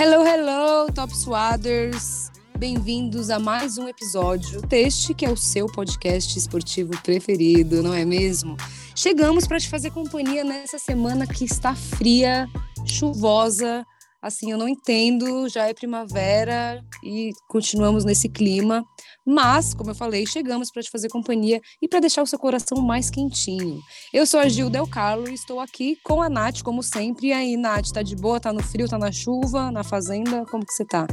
Hello, hello, Top Swaders! Bem-vindos a mais um episódio deste que é o seu podcast esportivo preferido, não é mesmo? Chegamos para te fazer companhia nessa semana que está fria, chuvosa, assim, eu não entendo, já é primavera e continuamos nesse clima. Mas, como eu falei, chegamos para te fazer companhia e para deixar o seu coração mais quentinho. Eu sou a Gil Del Carlo e estou aqui com a Nath, como sempre. E aí, Nath, tá de boa? Tá no frio? Tá na chuva? Na fazenda? Como que você tá?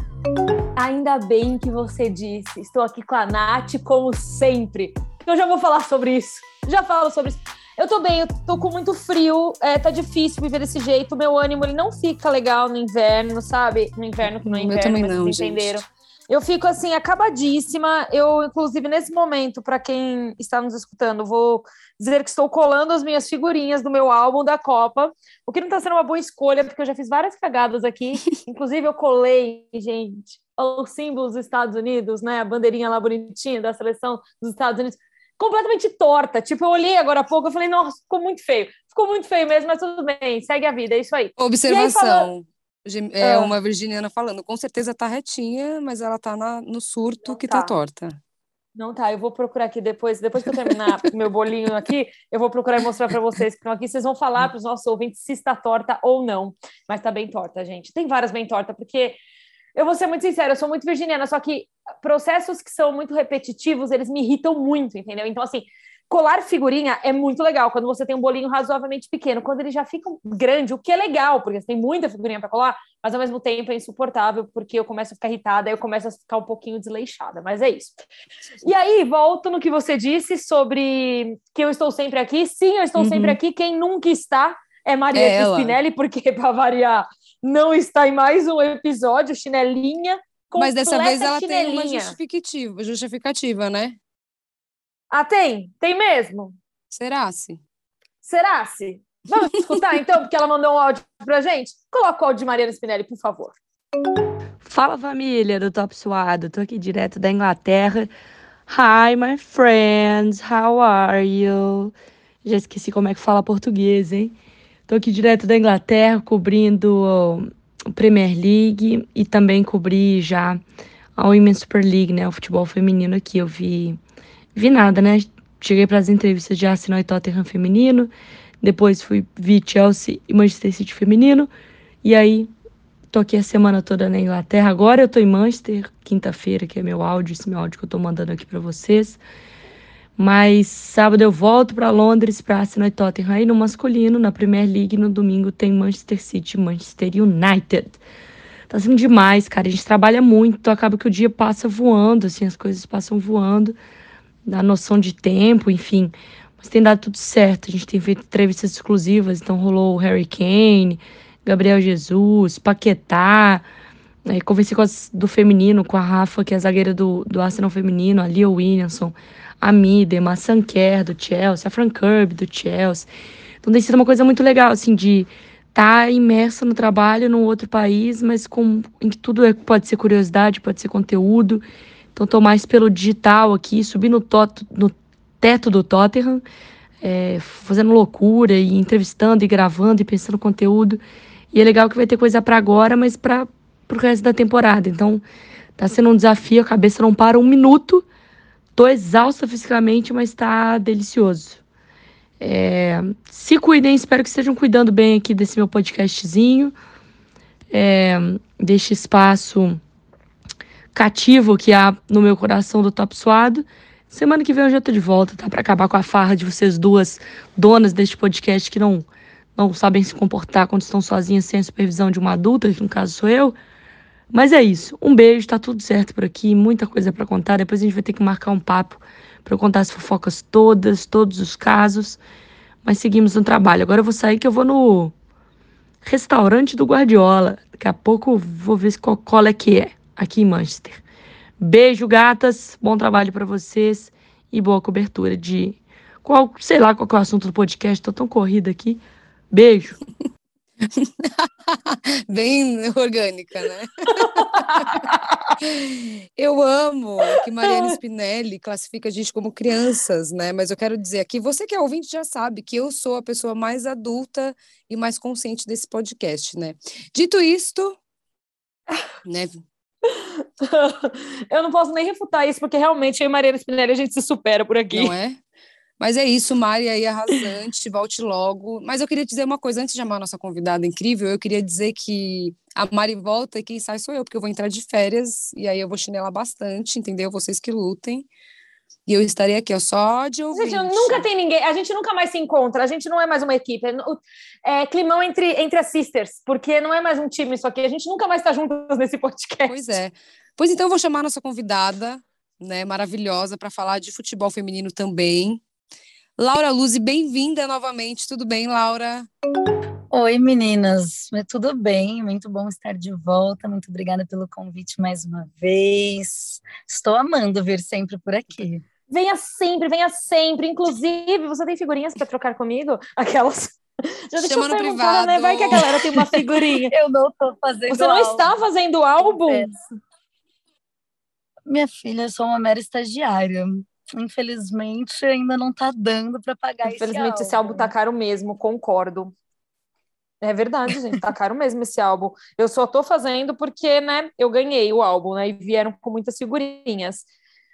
Ainda bem que você disse. Estou aqui com a Nath, como sempre. Eu já vou falar sobre isso. Já falo sobre isso. Eu tô bem, eu tô com muito frio, é, tá difícil viver desse jeito. Meu ânimo ele não fica legal no inverno, sabe? No inverno que não é inverno, eu também não, vocês gente. entenderam. Eu fico assim, acabadíssima. Eu, inclusive, nesse momento, para quem está nos escutando, vou dizer que estou colando as minhas figurinhas do meu álbum da Copa, o que não está sendo uma boa escolha, porque eu já fiz várias cagadas aqui. inclusive, eu colei, gente, os símbolos dos Estados Unidos, né? A bandeirinha lá bonitinha da seleção dos Estados Unidos. Completamente torta. Tipo, eu olhei agora há pouco, eu falei, nossa, ficou muito feio. Ficou muito feio mesmo, mas tudo bem, segue a vida, é isso aí. Observação. Aí, É Ah. uma virginiana falando. Com certeza tá retinha, mas ela tá na- no surto Não que tá tá. torta. Não, tá, eu vou procurar aqui depois, depois que eu terminar meu bolinho aqui, eu vou procurar e mostrar para vocês que estão aqui, vocês vão falar para os nossos ouvintes se está torta ou não, mas tá bem torta, gente. Tem várias bem torta, porque eu vou ser muito sincera, eu sou muito virginiana, só que processos que são muito repetitivos, eles me irritam muito, entendeu? Então, assim, colar figurinha é muito legal quando você tem um bolinho razoavelmente pequeno. Quando ele já fica grande, o que é legal, porque você tem muita figurinha para colar, mas ao mesmo tempo é insuportável, porque eu começo a ficar irritada, eu começo a ficar um pouquinho desleixada, mas é isso. E aí, volto no que você disse sobre que eu estou sempre aqui. Sim, eu estou Uhum. sempre aqui. Quem nunca está é Maria É. Spinelli, porque, para variar, não está em mais um episódio, chinelinha. Mas dessa vez ela tem uma justificativa, justificativa, né? Ah, tem? Tem mesmo? Será-se? Será-se? Vamos escutar então, porque ela mandou um áudio pra gente? Coloca o áudio de Mariana Spinelli, por favor. Fala família do Top Suado, tô aqui direto da Inglaterra. Hi my friends, how are you? Já esqueci como é que fala português, hein? Tô aqui direto da Inglaterra cobrindo o Premier League e também cobri já a Women's Super League, né? O futebol feminino aqui. Eu vi, vi nada, né? Cheguei para as entrevistas de Arsenal e Tottenham feminino, depois fui vi Chelsea e Manchester City feminino, e aí Tô aqui a semana toda na Inglaterra. Agora eu tô em Manchester, quinta-feira, que é meu áudio, esse meu áudio que eu tô mandando aqui pra vocês. Mas sábado eu volto pra Londres, pra Arsenal e Tottenham. Aí no masculino, na Premier League, no domingo tem Manchester City, e Manchester United. Tá sendo demais, cara. A gente trabalha muito, acaba que o dia passa voando, assim, as coisas passam voando. Dá noção de tempo, enfim. Mas tem dado tudo certo. A gente tem feito entrevistas exclusivas, então rolou o Harry Kane, Gabriel Jesus, Paquetá. Aí conversei com as do feminino, com a Rafa, que é a zagueira do, do Arsenal feminino, a Lia Williamson, a Midem, a Sanker do Chelsea, a Fran Kirby do Chelsea. Então tem sido uma coisa muito legal, assim, de estar imersa no trabalho num outro país, mas com em que tudo é, pode ser curiosidade, pode ser conteúdo. Então tô mais pelo digital aqui, subi no, no teto do Tottenham, é, fazendo loucura e entrevistando e gravando e pensando conteúdo. E é legal que vai ter coisa para agora, mas para pro resto da temporada. Então, tá sendo um desafio, a cabeça não para um minuto. Tô exausta fisicamente, mas tá delicioso. É, se cuidem, espero que estejam cuidando bem aqui desse meu podcastzinho. É, deste espaço cativo que há no meu coração do Top Suado. Semana que vem eu já tô de volta, tá? Pra acabar com a farra de vocês duas donas deste podcast que não não sabem se comportar quando estão sozinhas sem a supervisão de uma adulta, que no caso sou eu. Mas é isso. Um beijo, tá tudo certo por aqui, muita coisa para contar. Depois a gente vai ter que marcar um papo para contar as fofocas todas, todos os casos. Mas seguimos no trabalho. Agora eu vou sair que eu vou no restaurante do Guardiola. Daqui a pouco vou ver qual, qual é que é aqui em Manchester. Beijo, gatas. Bom trabalho para vocês e boa cobertura de qual, sei lá qual é o assunto do podcast. Tô tão corrida aqui. Beijo. Bem orgânica, né? Eu amo que Mariana Spinelli classifica a gente como crianças, né? Mas eu quero dizer aqui, você que é ouvinte já sabe que eu sou a pessoa mais adulta e mais consciente desse podcast, né? Dito isto, né? eu não posso nem refutar isso, porque realmente eu e Mariana Spinelli a gente se supera por aqui. Não é? Mas é isso, Mari aí arrasante, volte logo. Mas eu queria dizer uma coisa, antes de chamar a nossa convidada incrível, eu queria dizer que a Mari volta e quem sai sou eu, porque eu vou entrar de férias e aí eu vou chinelar bastante, entendeu? Vocês que lutem. E eu estarei aqui, ó, só de ouvinte. Gente, nunca tem ninguém, a gente nunca mais se encontra, a gente não é mais uma equipe, é, é climão entre, entre as sisters, porque não é mais um time isso aqui, a gente nunca mais está juntas nesse podcast. Pois é. Pois então eu vou chamar a nossa convidada, né, maravilhosa, para falar de futebol feminino também. Laura Luzi, bem-vinda novamente. Tudo bem, Laura? Oi, meninas. Tudo bem? Muito bom estar de volta. Muito obrigada pelo convite mais uma vez. Estou amando vir sempre por aqui. Venha sempre, venha sempre. Inclusive, você tem figurinhas para trocar comigo? Aquelas. Já deixa Chama eu no privado. Né? Vai que a galera tem uma figurinha. eu não estou fazendo Você não álbum. está fazendo álbum? É. Minha filha, eu sou uma mera estagiária infelizmente ainda não está dando para pagar Infelizmente, esse álbum. tá caro mesmo, concordo. É verdade, gente, tá caro mesmo esse álbum. Eu só tô fazendo porque, né, eu ganhei o álbum, né, e vieram com muitas figurinhas.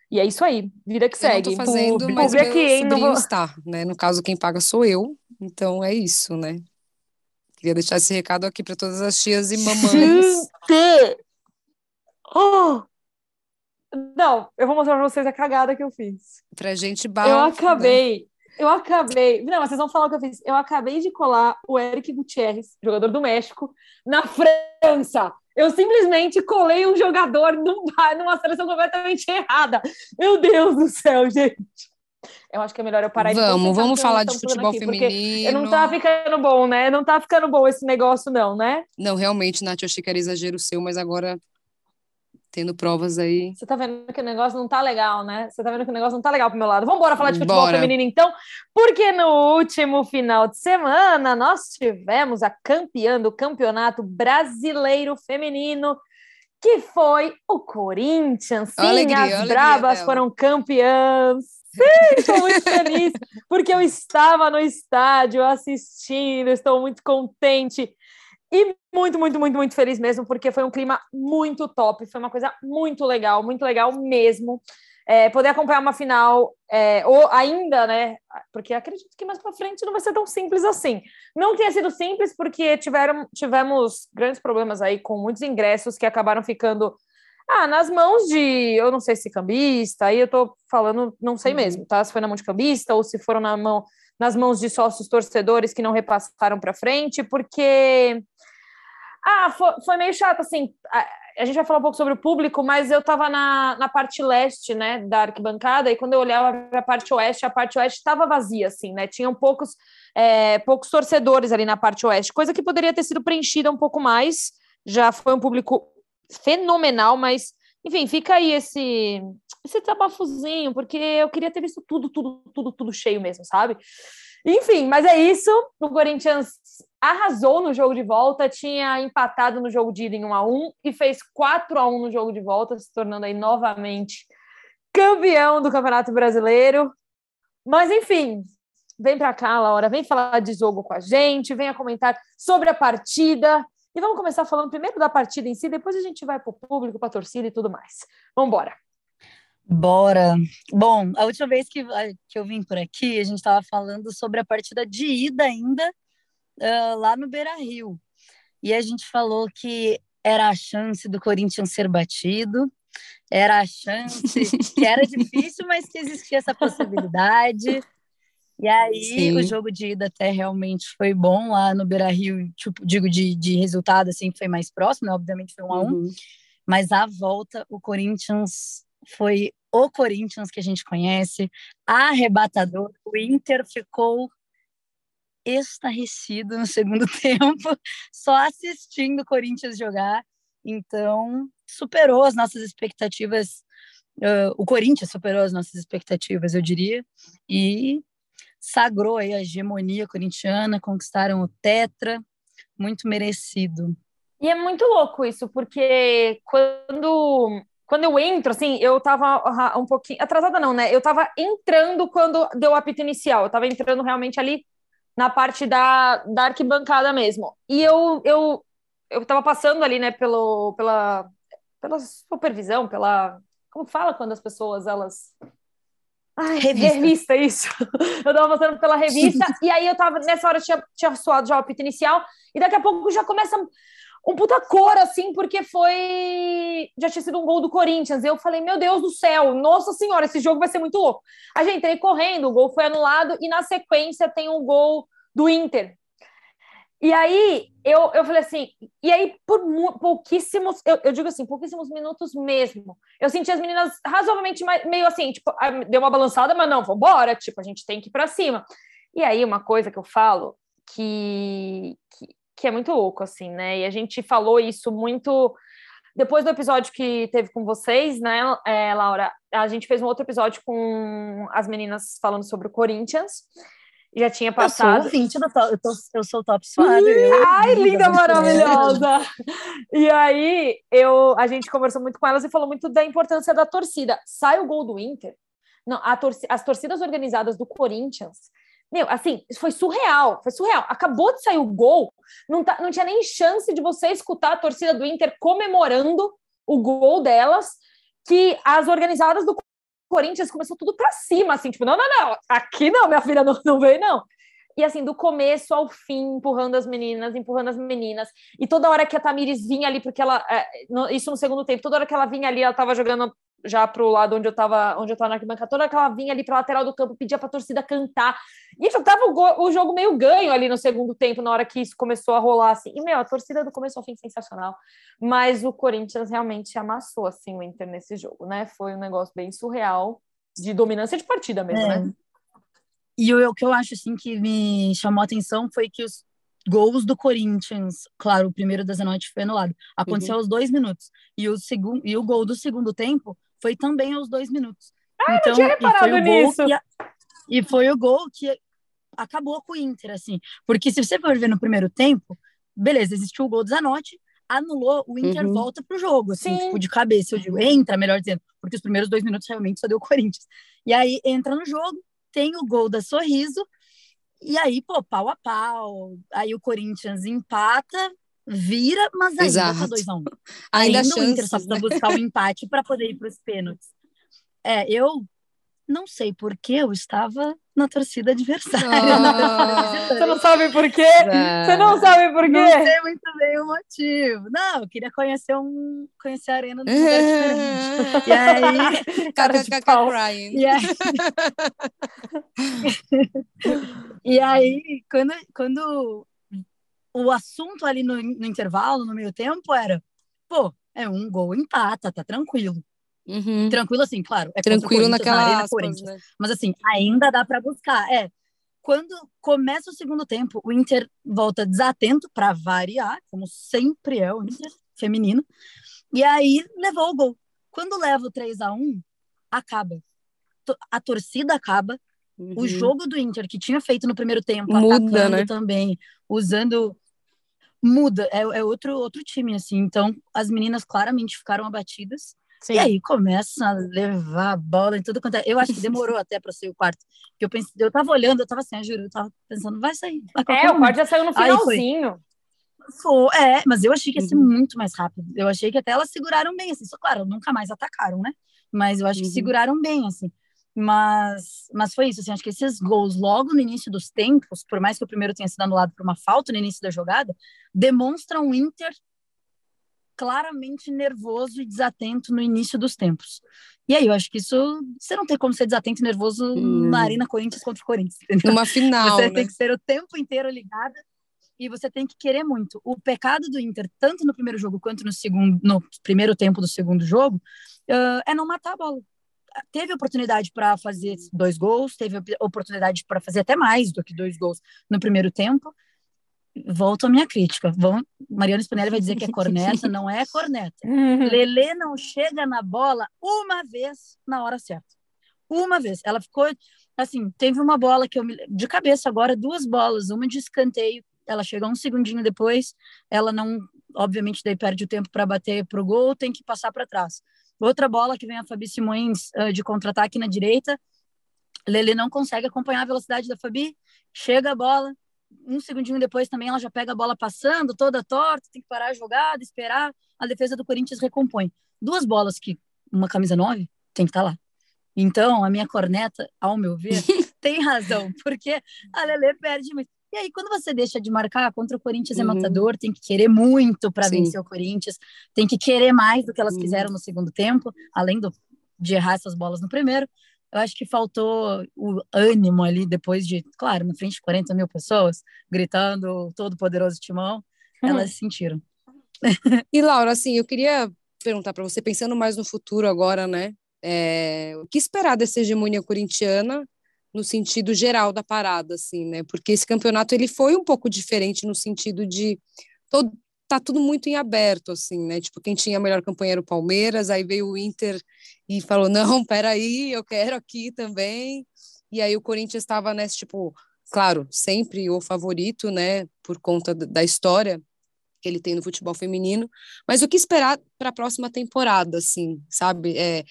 E é isso aí, vida que segue. Eu não tô fazendo, Pub, mas meu aqui, sobrinho vou... está, né? No caso, quem paga sou eu, então é isso, né? Queria deixar esse recado aqui para todas as tias e mamães. oh! Não, eu vou mostrar pra vocês a cagada que eu fiz. Pra gente barra. Eu acabei, eu acabei. Não, mas vocês vão falar o que eu fiz. Eu acabei de colar o Eric Gutierrez, jogador do México, na França. Eu simplesmente colei um jogador numa seleção completamente errada. Meu Deus do céu, gente. Eu acho que é melhor eu parar vamos, de Vamos, vamos falar de futebol aqui, feminino. Não tá ficando bom, né? Não tá ficando bom esse negócio, não, né? Não, realmente, Nath, eu achei que era exagero seu, mas agora tendo provas aí. Você tá vendo que o negócio não tá legal, né? Você tá vendo que o negócio não tá legal pro meu lado. Vamos embora falar de futebol Bora. feminino então, porque no último final de semana nós tivemos a campeã do Campeonato Brasileiro Feminino, que foi o Corinthians. Sim, alegria, as brabas foram campeãs. Sim, estou muito feliz, porque eu estava no estádio assistindo, estou muito contente. E muito, muito, muito, muito feliz mesmo, porque foi um clima muito top, foi uma coisa muito legal, muito legal mesmo. É, poder acompanhar uma final, é, ou ainda, né? Porque acredito que mais para frente não vai ser tão simples assim. Não tenha sido simples, porque tiveram, tivemos grandes problemas aí com muitos ingressos que acabaram ficando ah, nas mãos de, eu não sei se cambista, aí eu tô falando, não sei uhum. mesmo, tá? Se foi na mão de cambista ou se foram na mão, nas mãos de sócios torcedores que não repassaram para frente, porque ah, foi, foi meio chato, assim. A, a, gente vai falar um pouco sobre o público, mas eu estava na, na parte leste, né, da arquibancada, e quando eu olhava para a parte oeste, a parte oeste estava vazia, assim, né? Tinham poucos, é, poucos torcedores ali na parte oeste, coisa que poderia ter sido preenchida um pouco mais. Já foi um público fenomenal, mas enfim, fica aí esse esse desabafozinho, porque eu queria ter visto tudo, tudo, tudo, tudo cheio mesmo, sabe? Enfim, mas é isso. O Corinthians arrasou no jogo de volta, tinha empatado no jogo de ida em 1 a 1 e fez 4 a 1 no jogo de volta, se tornando aí novamente campeão do Campeonato Brasileiro. Mas enfim, vem para cá, Laura, vem falar de jogo com a gente, venha comentar sobre a partida. E vamos começar falando primeiro da partida em si, depois a gente vai para o público, para a torcida e tudo mais. Vamos embora. Bora. Bom, a última vez que, que eu vim por aqui, a gente estava falando sobre a partida de ida ainda uh, lá no Beira Rio. E a gente falou que era a chance do Corinthians ser batido, era a chance que era difícil, mas que existia essa possibilidade. E aí Sim. o jogo de ida até realmente foi bom lá no Beira Rio, tipo, digo de, de resultado assim, foi mais próximo, né? obviamente foi um a um. Uhum. Mas a volta, o Corinthians foi o Corinthians que a gente conhece, arrebatador. O Inter ficou estarrecido no segundo tempo, só assistindo o Corinthians jogar. Então, superou as nossas expectativas. Uh, o Corinthians superou as nossas expectativas, eu diria, e sagrou a hegemonia corintiana, conquistaram o Tetra, muito merecido. E é muito louco isso, porque quando quando eu entro, assim, eu tava um pouquinho. Atrasada não, né? Eu tava entrando quando deu o apito inicial. Eu tava entrando realmente ali na parte da, da arquibancada mesmo. E eu, eu eu estava passando ali, né, pelo, pela, pela supervisão, pela. Como fala quando as pessoas elas. Ai, revista. revista isso. Eu tava passando pela revista, e aí eu tava, nessa hora tinha, tinha suado já o apito inicial, e daqui a pouco já começa um puta cor, assim, porque foi. Já tinha sido um gol do Corinthians. Eu falei, meu Deus do céu, nossa senhora, esse jogo vai ser muito louco. A gente entrei correndo, o gol foi anulado, e na sequência tem um gol do Inter. E aí eu, eu falei assim, e aí por pouquíssimos, eu, eu digo assim, pouquíssimos minutos mesmo. Eu senti as meninas razoavelmente meio assim, tipo, deu uma balançada, mas não, vambora, tipo, a gente tem que ir para cima. E aí uma coisa que eu falo que, que, que é muito louco, assim, né? E a gente falou isso muito depois do episódio que teve com vocês, né, é, Laura, a gente fez um outro episódio com as meninas falando sobre o Corinthians já tinha passado. Eu sou ouvinte do top, eu, tô, eu sou top suave. Ai, linda, maravilhosa! E aí, eu, a gente conversou muito com elas e falou muito da importância da torcida. Sai o gol do Inter, não, a torci, as torcidas organizadas do Corinthians, meu, assim, foi surreal, foi surreal. Acabou de sair o gol, não, tá, não tinha nem chance de você escutar a torcida do Inter comemorando o gol delas, que as organizadas do Corinthians começou tudo para cima, assim, tipo, não, não, não, aqui não, minha filha não, não veio, não. E assim, do começo ao fim, empurrando as meninas, empurrando as meninas. E toda hora que a Tamires vinha ali, porque ela. É, no, isso no segundo tempo, toda hora que ela vinha ali, ela tava jogando já pro lado onde eu tava, onde eu tava na arquibancada, toda hora que ela vinha ali pra lateral do campo, pedia pra torcida cantar. E já tava o, o, jogo meio ganho ali no segundo tempo, na hora que isso começou a rolar, assim. E, meu, a torcida do começo ao fim sensacional. Mas o Corinthians realmente amassou, assim, o Inter nesse jogo, né? Foi um negócio bem surreal, de dominância de partida mesmo, é. né? E o, o que eu acho, assim, que me chamou a atenção foi que os gols do Corinthians, claro, o primeiro da Zanotti foi anulado, aconteceu uhum. aos dois minutos. E o, segundo, e o gol do segundo tempo foi também aos dois minutos. Ah, então, não tinha reparado nisso. Que, e foi o gol que acabou com o Inter, assim. Porque se você for ver no primeiro tempo, beleza, existiu o gol do Zanotti, anulou, o Inter uhum. volta pro jogo, assim, Sim. tipo, de cabeça, eu digo, entra, melhor dizendo, porque os primeiros dois minutos realmente só deu o Corinthians. E aí entra no jogo, tem o gol da Sorriso, e aí, pô, pau a pau. Aí o Corinthians empata, vira, mas ainda Exato. tá 2 a 1 um. Ainda, ainda o Inter só precisa né? buscar o um empate para poder ir para os pênaltis. É, eu não sei por que eu estava na torcida adversária. Oh. Você não sabe por quê? Você não sabe por quê? Não sei muito bem o motivo. Não, eu queria conhecer um conhecer a arena do diferente. E aí, cara de pau. Crying. E aí, e aí quando, quando o assunto ali no, no intervalo, no meio tempo, era, pô, é um gol empata, tá tranquilo. Uhum. Tranquilo assim, claro. É Tranquilo naquela na aspas, né? Mas assim, ainda dá para buscar. É, quando começa o segundo tempo, o Inter volta desatento para variar, como sempre é o Inter feminino. E aí levou o gol. Quando leva o 3 a 1, acaba. A torcida acaba. Uhum. O jogo do Inter que tinha feito no primeiro tempo, Muda, atacando né? também, usando muda, é, é outro outro time assim. Então, as meninas claramente ficaram abatidas. Sim. E aí começa a levar a bola em tudo quanto é. Eu acho que demorou até para sair o quarto. Porque eu pensei, eu tava olhando, eu tava assim, eu juro, eu tava pensando, vai sair. É, o quarto já saiu no finalzinho. Foi, é, mas eu achei que ia ser uhum. muito mais rápido. Eu achei que até elas seguraram bem, assim. Só, claro, nunca mais atacaram, né? Mas eu acho uhum. que seguraram bem, assim. Mas, mas foi isso, assim, acho que esses gols logo no início dos tempos, por mais que o primeiro tenha sido anulado por uma falta no início da jogada, demonstram o Inter claramente nervoso e desatento no início dos tempos. E aí, eu acho que isso. Você não tem como ser desatento e nervoso hum. na Arena Corinthians contra o Corinthians. Entendeu? Numa final. Você né? tem que ser o tempo inteiro ligada e você tem que querer muito. O pecado do Inter, tanto no primeiro jogo quanto no segundo, no primeiro tempo do segundo jogo, uh, é não matar a bola. Teve oportunidade para fazer dois gols, teve oportunidade para fazer até mais do que dois gols no primeiro tempo, volto à minha crítica. Vão, Mariana Spinelli vai dizer que é corneta, não é corneta. Lele não chega na bola uma vez na hora certa. Uma vez. Ela ficou assim, teve uma bola que eu me, de cabeça agora, duas bolas, uma de escanteio, ela chega um segundinho depois, ela não, obviamente, daí perde o tempo para bater pro gol, tem que passar para trás. Outra bola que vem a Fabi Simões uh, de contra-ataque na direita, Lele não consegue acompanhar a velocidade da Fabi, chega a bola, um segundinho depois também ela já pega a bola passando, toda torta, tem que parar a jogada, esperar, a defesa do Corinthians recompõe. Duas bolas que uma camisa 9 tem que estar tá lá. Então, a minha corneta, ao meu ver, tem razão, porque a Lele perde muito. E aí, quando você deixa de marcar contra o Corinthians é uhum. é matador, tem que querer muito para vencer o Corinthians, tem que querer mais do que elas uhum. fizeram no segundo tempo, além do, de errar essas bolas no primeiro. Eu acho que faltou o ânimo ali depois de, claro, na frente de 40 mil pessoas, gritando todo poderoso timão, uhum. elas sentiram. E Laura, assim, eu queria perguntar para você, pensando mais no futuro agora, né? É, o que esperar dessa hegemonia corintiana no sentido geral da parada, assim, né? Porque esse campeonato ele foi um pouco diferente no sentido de todo, tá tudo muito em aberto, assim, né? Tipo, quem tinha a melhor campanha era o Palmeiras, aí veio o Inter e falou, não, peraí, eu quero aqui também. E aí o Corinthians estava nesse, tipo, claro, sempre o favorito, né? Por conta da história que ele tem no futebol feminino. Mas o que esperar para a próxima temporada, assim, sabe? É,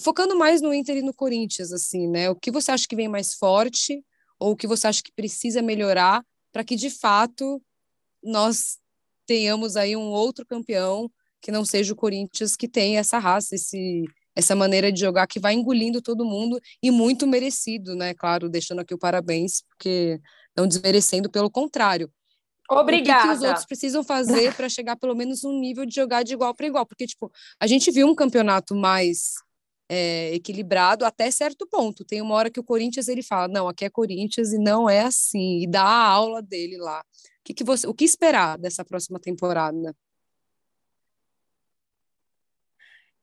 focando mais no Inter e no Corinthians, assim, né? O que você acha que vem mais forte ou o que você acha que precisa melhorar para que de fato nós tenhamos aí um outro campeão que não seja o Corinthians que tem essa raça, esse essa maneira de jogar que vai engolindo todo mundo e muito merecido, né? Claro, deixando aqui o parabéns, porque não desmerecendo, pelo contrário. Obrigada. O que, que os outros precisam fazer para chegar pelo menos um nível de jogar de igual para igual? Porque, tipo, a gente viu um campeonato mais é, equilibrado até certo ponto. Tem uma hora que o Corinthians ele fala, não, aqui é Corinthians e não é assim, e dá a aula dele lá. O que, que você, o que esperar dessa próxima temporada?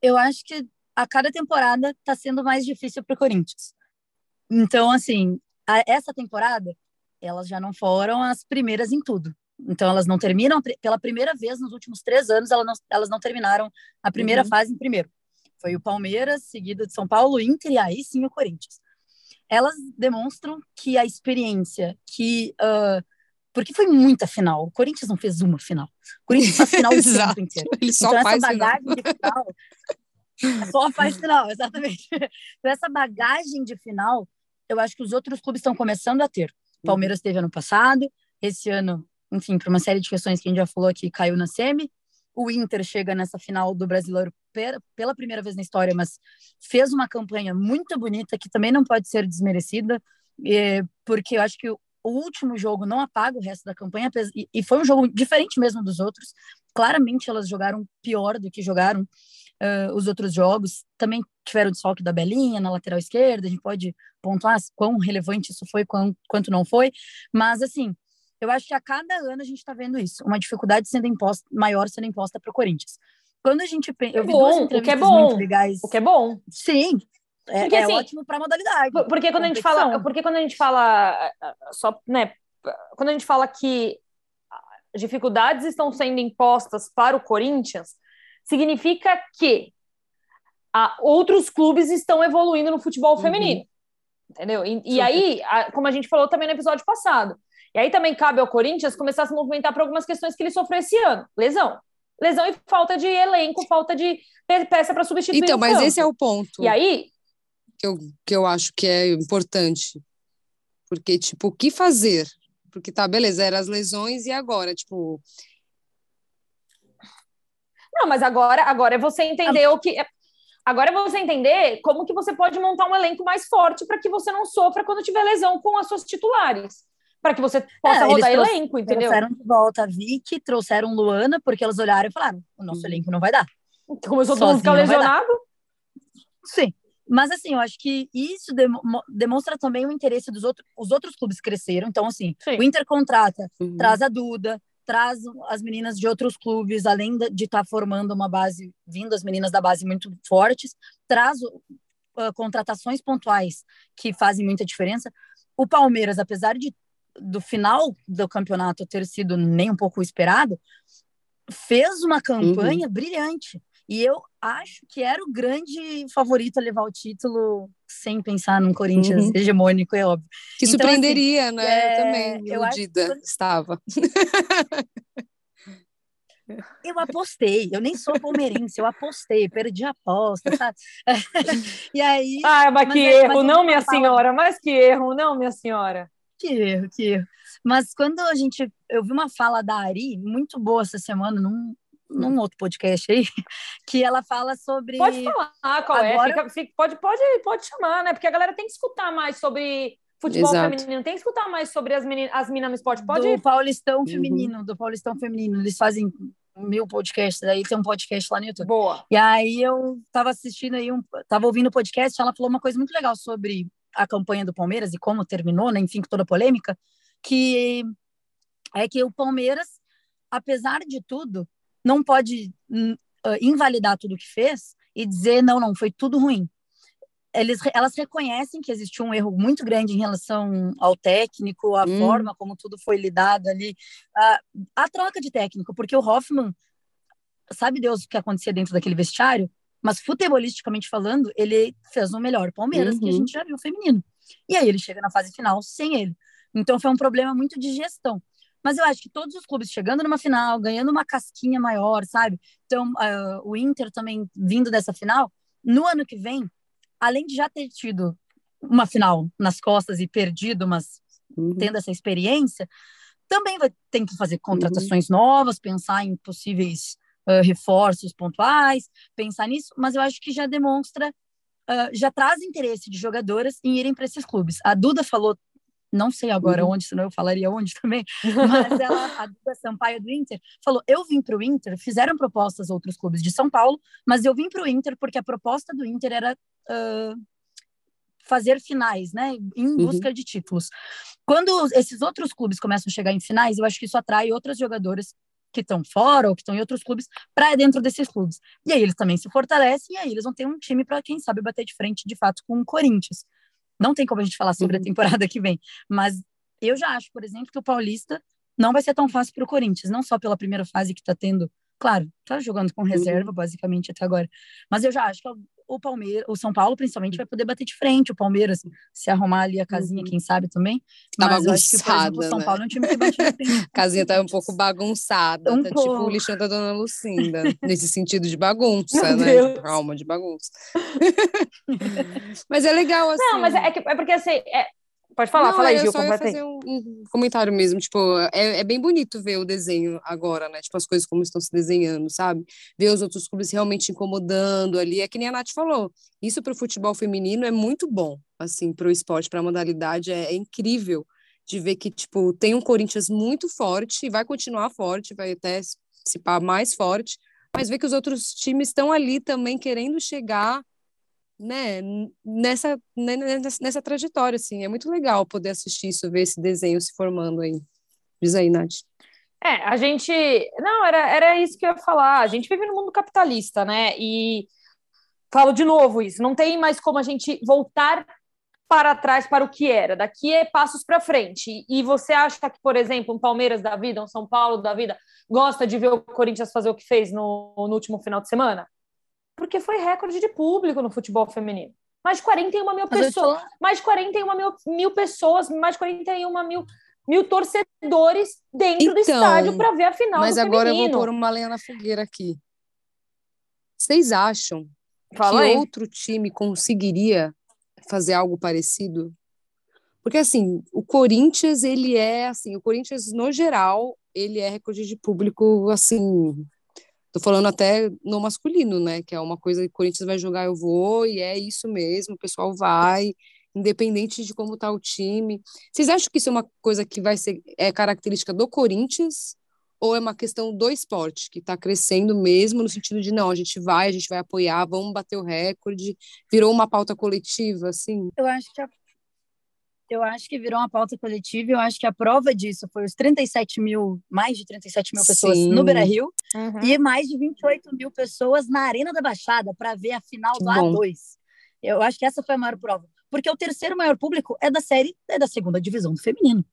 Eu acho que a cada temporada está sendo mais difícil para o Corinthians. Então, assim, a, essa temporada elas já não foram as primeiras em tudo. Então, elas não terminam, pela primeira vez nos últimos três anos, elas não, elas não terminaram a primeira uhum. fase em primeiro. Foi o Palmeiras, seguido de São Paulo, Inter e aí sim o Corinthians. Elas demonstram que a experiência, que uh, porque foi muita final. O Corinthians não fez uma final. O Corinthians faz final o tempo inteiro. Ele só então, faz essa bagagem final. de final. Só faz final, exatamente. Então, essa bagagem de final, eu acho que os outros clubes estão começando a ter. O Palmeiras teve ano passado, esse ano, enfim, por uma série de questões que a gente já falou aqui, caiu na semi o Inter chega nessa final do Brasileiro pela primeira vez na história, mas fez uma campanha muito bonita que também não pode ser desmerecida, porque eu acho que o último jogo não apaga o resto da campanha e foi um jogo diferente mesmo dos outros. Claramente elas jogaram pior do que jogaram uh, os outros jogos. Também tiveram desfalque da Belinha na lateral esquerda. A gente pode pontuar quão relevante isso foi, quão, quanto não foi. Mas assim, eu acho que a cada ano a gente está vendo isso, uma dificuldade sendo imposta, maior sendo imposta para o Corinthians. Quando a gente eu vi bom, o que é bom, legais. O que é bom. Sim. É, porque, é assim, ótimo para a modalidade. Porque quando a gente fala, porque quando a gente fala só, né, quando a gente fala que dificuldades estão sendo impostas para o Corinthians, significa que a, outros clubes estão evoluindo no futebol uhum. feminino. Entendeu? E, e aí, a, como a gente falou também no episódio passado, e aí também cabe ao Corinthians começar a se movimentar para algumas questões que ele sofreu esse ano. Lesão. Lesão e falta de elenco, falta de peça para substituir. Então, mas campo. esse é o ponto. E aí. Que eu, que eu acho que é importante. Porque, tipo, o que fazer? Porque tá, beleza, eram as lesões e agora, tipo. Não, mas agora, agora é você entender o que. Agora é você entender como que você pode montar um elenco mais forte para que você não sofra quando tiver lesão com as suas titulares para que você possa é, rodar elenco, entendeu? Trouxeram de volta a Vicky, trouxeram Luana, porque elas olharam e falaram: o nosso elenco não vai dar. Começou todo mundo ficar lesionado? Sim. Mas assim, eu acho que isso demonstra também o interesse dos outros. Os outros clubes cresceram. Então, assim, Sim. o Inter contrata, uhum. traz a Duda, traz as meninas de outros clubes, além de estar tá formando uma base, vindo as meninas da base muito fortes, traz uh, contratações pontuais que fazem muita diferença. O Palmeiras, apesar de do final do campeonato ter sido nem um pouco esperado, fez uma campanha uhum. brilhante. E eu acho que era o grande favorito a levar o título sem pensar num Corinthians uhum. hegemônico, é óbvio. Que então, surpreenderia, assim, né? É, eu também, iludida eu estava. Eu apostei, eu nem sou palmeirense, eu apostei, perdi a aposta, sabe? e aí. Ah, mas, mas que é, erro, mas não, minha senhora, mas que erro, não, minha senhora. Que erro, que erro. Mas quando a gente. Eu vi uma fala da Ari, muito boa essa semana, num, num outro podcast aí, que ela fala sobre. Pode falar qual é, Agora... é, fica, fica, pode, pode, pode chamar, né? Porque a galera tem que escutar mais sobre futebol Exato. feminino, tem que escutar mais sobre as meninas, as meninas no esporte. Pode do ir. Paulistão uhum. feminino, do Paulistão feminino. Eles fazem mil podcasts, aí tem um podcast lá no YouTube. Boa. E aí eu tava assistindo aí, um, tava ouvindo o podcast, ela falou uma coisa muito legal sobre a campanha do Palmeiras e como terminou, né? Enfim, toda a polêmica, que é que o Palmeiras, apesar de tudo, não pode uh, invalidar tudo que fez e dizer não, não, foi tudo ruim. Eles, elas reconhecem que existiu um erro muito grande em relação ao técnico, a hum. forma como tudo foi lidado ali, a, a troca de técnico, porque o Hoffman, sabe Deus o que acontecia dentro daquele vestiário, mas futebolisticamente falando, ele fez o melhor Palmeiras uhum. que a uhum. gente já viu feminino. E aí ele chega na fase final sem ele. Então foi um problema muito de gestão. Mas eu acho que todos os clubes chegando numa final, ganhando uma casquinha maior, sabe? Então, uh, o Inter também vindo dessa final, no ano que vem, além de já ter tido uma final nas costas e perdido, mas uhum. tendo essa experiência, também vai ter que fazer contratações uhum. novas, pensar em possíveis uh, reforços pontuais, pensar nisso, mas eu acho que já demonstra, uh, já traz interesse de jogadoras em irem para esses clubes. A Duda falou não sei agora uhum. onde, senão eu falaria onde também, mas ela, a Duda Sampaio do Inter, falou: eu vim para o Inter, fizeram propostas outros clubes de São Paulo, mas eu vim para o Inter porque a proposta do Inter era uh, fazer finais, né, em uhum. busca uhum. de títulos. Quando esses outros clubes começam a chegar em finais, eu acho que isso atrai outras jogadoras que estão fora ou que estão em outros clubes para dentro desses clubes. E aí eles também se fortalecem e aí eles vão ter um time para quem sabe bater de frente de fato com o Corinthians. Não tem como a gente falar sobre uhum. a temporada que vem, mas eu já acho, por exemplo, que o Paulista não vai ser tão fácil para o Corinthians, não só pela primeira fase que está tendo, claro, está jogando com reserva, uhum. basicamente, até agora. Mas eu já acho que o Palmeiras, o São Paulo principalmente vai poder bater de frente, o Palmeiras se arrumar ali a casinha, uhum. quem sabe também. Tá Mas bagunçada, que, exemplo, o São né? Paulo é um time que bate de frente. a casinha tá um pouco bagunçada, um tá pouco. tipo o lixão da Dona Lucinda, nesse sentido de bagunça, Meu né? Deus. De alma de bagunça. mas é legal assim. Não, mas é, que, é porque assim, é, Pode falar, não, fala aí, Gil, só ia fazer um, um, comentário mesmo, tipo, é, é bem bonito ver o desenho agora, né, tipo, as coisas como estão se desenhando, sabe? Ver os outros clubes realmente incomodando ali, é que nem a Nath falou, isso para o futebol feminino é muito bom, assim, para o esporte, para a modalidade, é, é incrível de ver que, tipo, tem um Corinthians muito forte e vai continuar forte, vai até se pá mais forte, mas ver que os outros times estão ali também querendo chegar né, nessa, né, nessa, nessa trajetória, assim. É muito legal poder assistir isso, ver esse desenho se formando aí. Diz aí, Nath. É, a gente. Não, era, era isso que eu ia falar. A gente vive no mundo capitalista, né? E falo de novo isso. Não tem mais como a gente voltar para trás para o que era. Daqui é passos para frente. E você acha que, por exemplo, um Palmeiras da vida, um São Paulo da vida, gosta de ver o Corinthians fazer o que fez no, no último final de semana? Porque foi recorde de público no futebol feminino. Mais de 41 mil pessoas, mais de 41 mil, mil pessoas, mais de 41 mil, mil torcedores dentro então, do estádio para ver a final Mas agora feminino. eu vou pôr uma lenha na fogueira aqui. Vocês acham Fala que aí. outro time conseguiria fazer algo parecido? Porque assim, o Corinthians, ele é assim, o Corinthians no geral, ele é recorde de público assim, Tô falando até no masculino, né? Que é uma coisa que o Corinthians vai jogar, eu vou, e é isso mesmo, o pessoal vai, independente de como tá o time. Vocês acham que isso é uma coisa que vai ser é característica do Corinthians? Ou é uma questão do esporte, que está crescendo mesmo, no sentido de não, a gente vai, a gente vai apoiar, vamos bater o recorde, virou uma pauta coletiva, assim? Eu acho que a eu acho que virou uma pauta coletiva. Eu acho que a prova disso foi os 37 mil, mais de 37 mil pessoas Sim. no Beira Rio uhum. e mais de 28 mil pessoas na Arena da Baixada para ver a final do A2. Eu acho que essa foi a maior prova. Porque o terceiro maior público é da série, é da segunda divisão do feminino,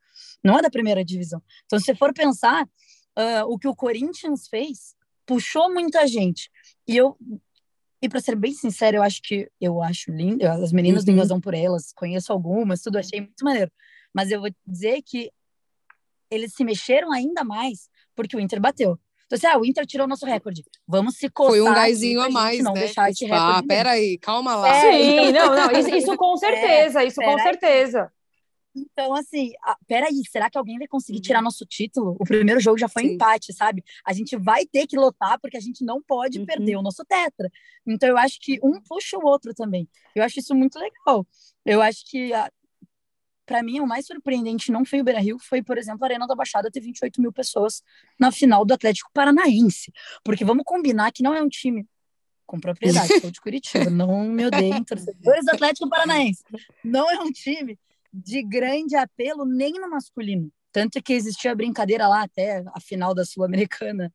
não é da primeira divisão. Então, se você for pensar, uh, o que o Corinthians fez puxou muita gente. E eu e para ser bem sincero, eu acho que eu acho lindo, as meninas uhum. do Invasão por Elas, conheço algumas, tudo achei muito maneiro. Mas eu vou dizer que eles se mexeram ainda mais porque o Inter bateu. Então, assim, ah, o Inter tirou nosso recorde. Vamos se coçar. Foi um gásinho a mais, não né? deixar esse tipo, ah, recorde. Ah, peraí, calma lá. É, Sim, então, não, não, isso, isso com certeza, isso com certeza. Então, assim, a, peraí, será que alguém vai conseguir tirar uhum. nosso título? O primeiro jogo já foi Sim. empate, sabe? A gente vai ter que lotar porque a gente não pode uhum. perder o nosso tetra. Então, eu acho que um puxa o outro também. Eu acho isso muito legal. Eu acho que, para mim, o mais surpreendente não foi o Beira Rio, foi, por exemplo, a Arena da Baixada ter 28 mil pessoas na final do Atlético Paranaense. Porque vamos combinar que não é um time com propriedade, sou de Curitiba, não me odeiem, torcedores do Atlético Paranaense. Não é um time de grande apelo nem no masculino. Tanto que existia brincadeira lá até a final da Sul-Americana,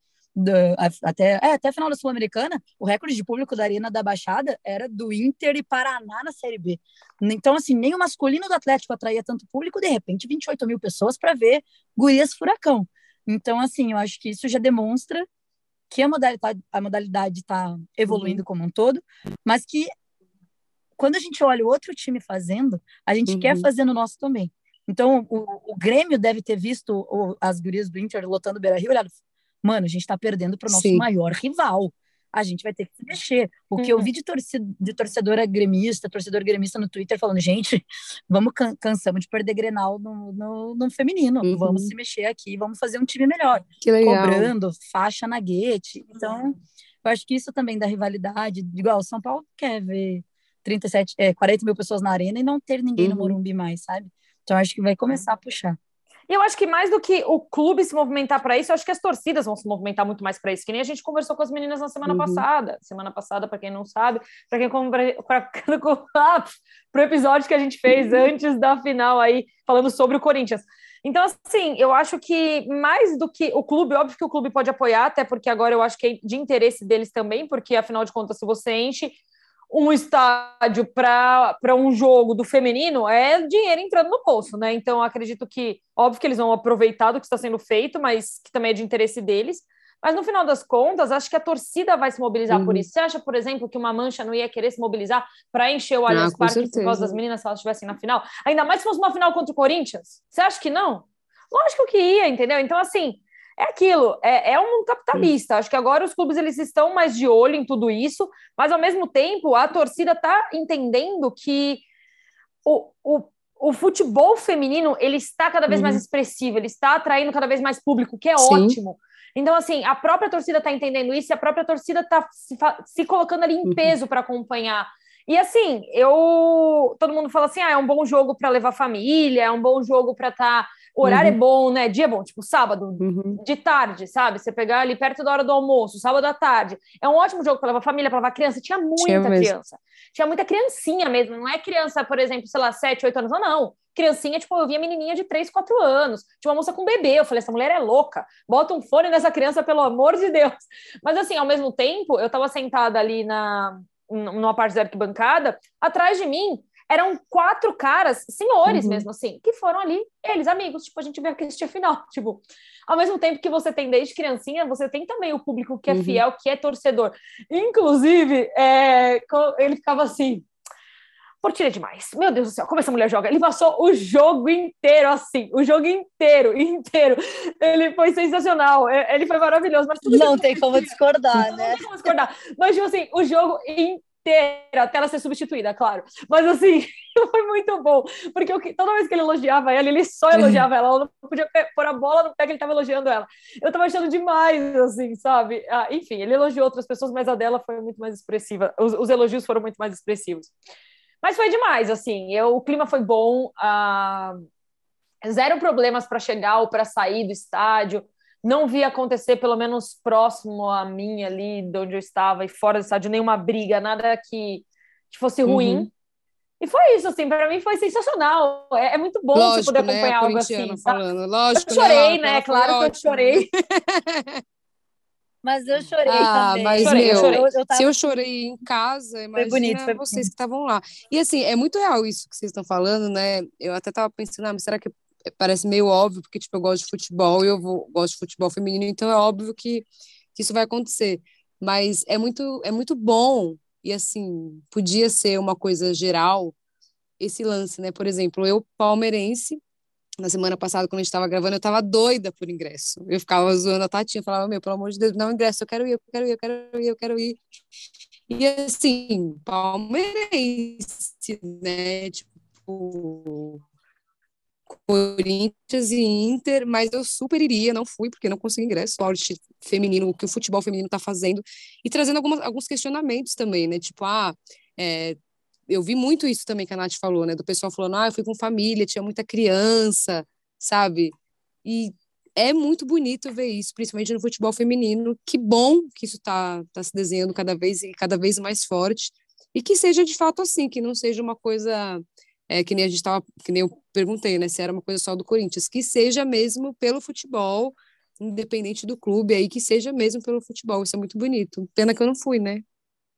até, é, até a final da Sul-Americana, o recorde de público da Arena da Baixada era do Inter e Paraná na Série B. Então, assim, nem o masculino do Atlético atraía tanto público, de repente, 28 mil pessoas para ver Gurias Furacão. Então, assim, eu acho que isso já demonstra que a modalidade a modalidade está evoluindo uhum. como um todo, mas que quando a gente olha o outro time fazendo, a gente uhum. quer fazer no nosso também. Então, o, o Grêmio deve ter visto o, as gurias do Inter lotando o Beira-Rio e olhado, mano, a gente está perdendo para o nosso Sim. maior rival. A gente vai ter que se mexer. O que uhum. eu vi de, torcedor, de torcedora gremista, torcedor gremista no Twitter falando, gente, vamos can cansamos de perder Grenal no, no, no feminino. Uhum. Vamos se mexer aqui, vamos fazer um time melhor. Cobrando, faixa na guete. Então, eu acho que isso também dá rivalidade. Igual o São Paulo quer ver 37, é, 40 mil pessoas na arena e não ter ninguém uhum. no Morumbi mais, sabe? Então acho que vai começar a puxar. E eu acho que mais do que o clube se movimentar para isso, eu acho que as torcidas vão se movimentar muito mais para isso, que nem a gente conversou com as meninas na semana uhum. passada. Semana passada, para quem não sabe, para quem para o episódio que a gente fez uhum. antes da final aí, falando sobre o Corinthians. Então, assim, eu acho que mais do que o clube, óbvio que o clube pode apoiar, até porque agora eu acho que é de interesse deles também, porque afinal de contas, se você enche um estádio para um jogo do feminino é dinheiro entrando no bolso, né? Então, acredito que, óbvio que eles vão aproveitar do que está sendo feito, mas que também é de interesse deles. Mas no final das contas, acho que a torcida vai se mobilizar uhum. por isso. Você acha, por exemplo, que uma mancha não ia querer se mobilizar para encher o Allianz ah, Parque por causa das meninas se elas estivessem na final? Ainda mais se fosse uma final contra o Corinthians? Você acha que não? Lógico que ia, entendeu? Então, assim, é aquilo, é, é um capitalista. Acho que agora os clubes eles estão mais de olho em tudo isso, mas ao mesmo tempo a torcida está entendendo que o, o, o futebol feminino ele está cada vez uhum. mais expressivo, ele está atraindo cada vez mais público, que é Sim. ótimo. Então, assim, a própria torcida está entendendo isso e a própria torcida está se, se, colocando ali em uhum. peso para acompanhar. E assim, eu. Todo mundo fala assim: ah, é um bom jogo para levar família, é um bom jogo para estar. Tá o horário é uhum. é bom, né? Dia é bom, tipo sábado, uhum. de tarde, sabe? Você pegar ali perto da hora do almoço, sábado à tarde. É um ótimo jogo para levar família, para levar criança. Tinha muita Tinha criança. Tinha muita criancinha mesmo. Não é criança, por exemplo, sei lá, 7, 8 anos. Não, não. Criancinha, tipo, eu via menininha de 3, 4 anos. Tinha uma moça com bebê. Eu falei, essa mulher é louca. Bota um fone nessa criança, pelo amor de Deus. Mas, assim, ao mesmo tempo, eu tava sentada ali na, numa parte da arquibancada. Atrás de mim eram quatro caras, senhores uhum. mesmo, assim, que foram ali, eles, amigos, tipo, a gente assistir a final, tipo, ao mesmo tempo que você tem desde criancinha, você tem também o público que é uhum. fiel, que é torcedor. Inclusive, é, ele ficava assim, Portilha é demais. Meu Deus do céu, como essa mulher joga? Ele passou o jogo inteiro assim, o jogo inteiro, inteiro. Ele foi sensacional, é, ele foi maravilhoso. Mas não tem como discordar, não né? Não tem como discordar. Mas, tipo assim, o jogo inteiro inteira até ela ser substituída, claro. Mas assim, foi muito bom, porque eu, toda vez que ele elogiava ela, ele só elogiava ela, ela não podia pôr a bola no pé que ele estava elogiando ela. Eu tava achando demais, assim, sabe? Ah, enfim, ele elogiou outras pessoas, mas a dela foi muito mais expressiva. Os, os elogios foram muito mais expressivos. Mas foi demais, assim, eu, o clima foi bom, ah, zero problemas para chegar ou para sair do estádio não vi acontecer, pelo menos próximo a mim ali, de onde eu estava, e fora do estádio, nenhuma briga, nada que, que fosse ruim. Uhum. E foi isso, assim, para mim foi sensacional. É, é muito bom Lógico, você poder né, acompanhar né? algo assim. Falando. Lógico, eu chorei, né? né? Claro que eu chorei. Mas eu chorei ah, também. Mas, chorei, meu, eu chorei. Eu, eu tava... se eu chorei em casa, imagina foi bonito, foi vocês bonito. que estavam lá. E assim, é muito real isso que vocês estão falando, né? Eu até tava pensando, ah, mas será que parece meio óbvio, porque tipo, eu gosto de futebol e eu vou, gosto de futebol feminino, então é óbvio que, que isso vai acontecer. Mas é muito, é muito bom, e assim, podia ser uma coisa geral esse lance, né? Por exemplo, eu, palmeirense, na semana passada, quando a gente estava gravando, eu estava doida por ingresso. Eu ficava zoando a Tatinha, falava, meu, pelo amor de Deus, não ingresso, eu quero ir, eu quero ir, eu quero ir, eu quero ir. E assim, palmeirense, né? Tipo, Corinthians e Inter, mas eu super iria, não fui, porque não consegui ingresso, o feminino, o que o futebol feminino está fazendo, e trazendo algumas, alguns questionamentos também, né? Tipo, ah, é, eu vi muito isso também que a Nath falou, né? Do pessoal falando, ah, eu fui com família, tinha muita criança, sabe? E é muito bonito ver isso, principalmente no futebol feminino. Que bom que isso está tá se desenhando cada vez e cada vez mais forte. E que seja de fato assim, que não seja uma coisa é, que nem a gente estava, que nem eu perguntei, né? Se era uma coisa só do Corinthians, que seja mesmo pelo futebol, independente do clube, aí que seja mesmo pelo futebol. Isso é muito bonito. Pena que eu não fui, né?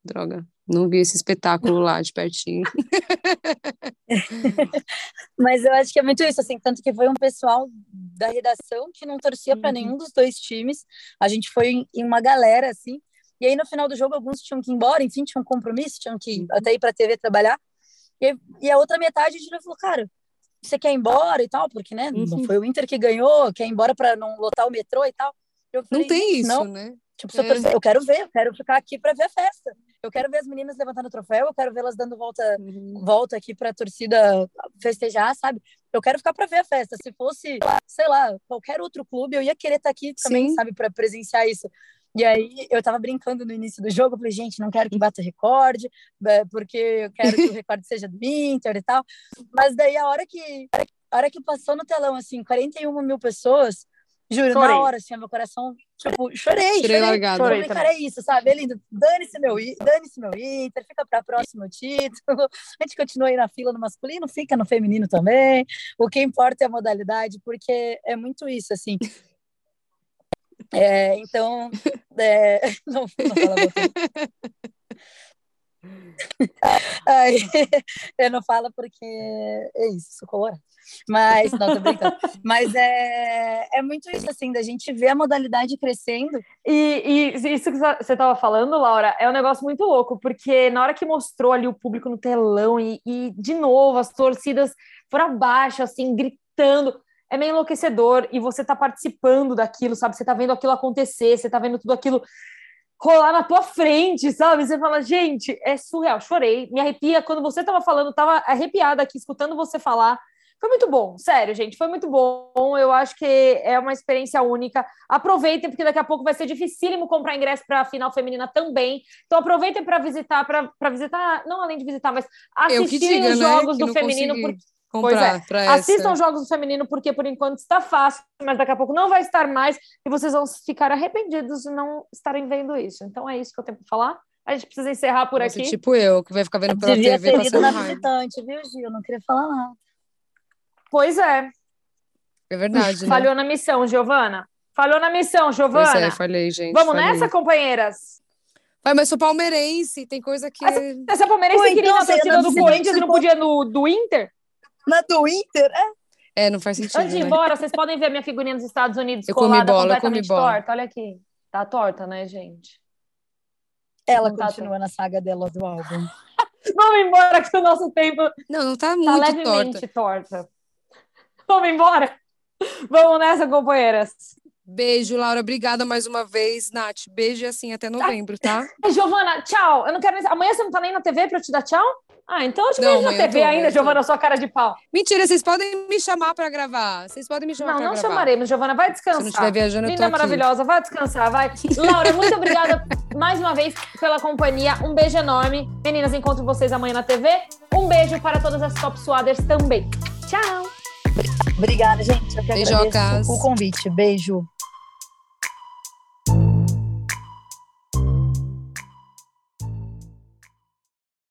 Droga. Não vi esse espetáculo lá de pertinho. Mas eu acho que é muito isso, assim, tanto que foi um pessoal da redação que não torcia para uhum. nenhum dos dois times. A gente foi em, em, uma galera, assim. E aí, no final do jogo, alguns tinham que ir embora, enfim, tinham um compromisso, tinham que uhum. até ir para a TV trabalhar. E, e, a outra metade a gente falou, cara, você quer ir embora e tal? Porque, né, uhum. não foi o Inter que ganhou, quer ir embora para não lotar o metrô e tal. Falei, não tem isso, não. né? Tipo, é. eu quero ver, eu quero ficar aqui para ver a festa. Eu quero ver as meninas levantando o troféu, eu quero vê-las dando volta, uhum. volta aqui para a torcida festejar, sabe? Eu quero ficar para ver a festa. Se fosse, sei lá, qualquer outro clube, eu ia querer estar tá aqui também, Sim. sabe, para presenciar isso. E aí eu tava brincando no início do jogo, eu falei, gente, não quero que bata recorde, porque eu quero que o recorde seja do Inter e tal. Mas daí a hora que a hora que passou no telão, assim, 41 mil pessoas, Juro, chorei. na hora, assim, meu coração, tipo, chorei, chorei. largado. Chorei, chorei cara, é isso, sabe? É lindo. Dane-se meu, dane meu Inter, fica para próximo título. A gente continua aí na fila no masculino, fica no feminino também. O que importa é a modalidade, porque é muito isso, assim. É, então, é, não, não fala eu não falo porque é isso, sou colorada. Mas, não, tô brincando. Mas é, é muito isso, assim, da gente ver a modalidade crescendo. E, e isso que você estava falando, Laura, é um negócio muito louco, porque na hora que mostrou ali o público no telão e, e de novo, as torcidas foram abaixo, assim, gritando é meio enlouquecedor e você tá participando daquilo, sabe? Você tá vendo aquilo acontecer, você tá vendo tudo aquilo rolar na tua frente, sabe? Você fala, gente, é surreal. Chorei, me arrepia. Quando você tava falando, tava arrepiada aqui, escutando você falar. Foi muito bom, sério, gente, foi muito bom. Eu acho que é uma experiência única. Aproveitem, porque daqui a pouco vai ser dificílimo comprar ingresso para a final feminina também. Então aproveitem para visitar, para visitar, não além de visitar, mas assistir os né, jogos né? do feminino, porque comprar pois é. Assistam essa. jogos do feminino, porque por enquanto está fácil, mas daqui a pouco não vai estar mais, e vocês vão ficar arrependidos de não estarem vendo isso. Então é isso que eu tenho para falar. A gente precisa encerrar por Nossa, aqui. Tipo eu, que vai ficar vendo pela Devia TV. Ter ido na visitante, viu, Gil? Não queria falar nada. Pois é. É verdade. Né? Falhou na missão, Giovana. Falhou na missão, Giovana. Pois é, falei, gente. Vamos falei. nessa, companheiras? Vai, mas sou palmeirense, tem coisa que. Essa palmeirense Pô, queria então, a torcida do Corinthians e não podia no do Inter? Na do Inter, é? É, não faz sentido. Antes de ir né? embora, vocês podem ver minha figurinha dos Estados Unidos eu colada bola, completamente torta. Olha aqui. Tá torta, né, gente? Ela não tá continua tá na saga dela do álbum. Vamos embora que o nosso tempo. Não, não tá, tá muito tá levemente torta. torta. Vamos embora. Vamos nessa, companheiras. Beijo, Laura. Obrigada mais uma vez, Nath. Beijo assim até novembro, tá? Giovana, tchau. Eu não quero. Amanhã você não tá nem na TV pra eu te dar tchau? Ah, então eu te vejo na TV tô, ainda, Giovana, sua cara de pau. Mentira, vocês podem me chamar para gravar. Vocês podem me chamar Não, não gravar. chamaremos, Giovana. Vai descansar. Se não estiver viajando, Linda eu tô maravilhosa, vai descansar, vai. Laura, muito obrigada mais uma vez pela companhia. Um beijo enorme. Meninas, encontro vocês amanhã na TV. Um beijo para todas as top suaders também. Tchau. Obrigada, gente. Eu que Beijo agradeço o convite. Beijo.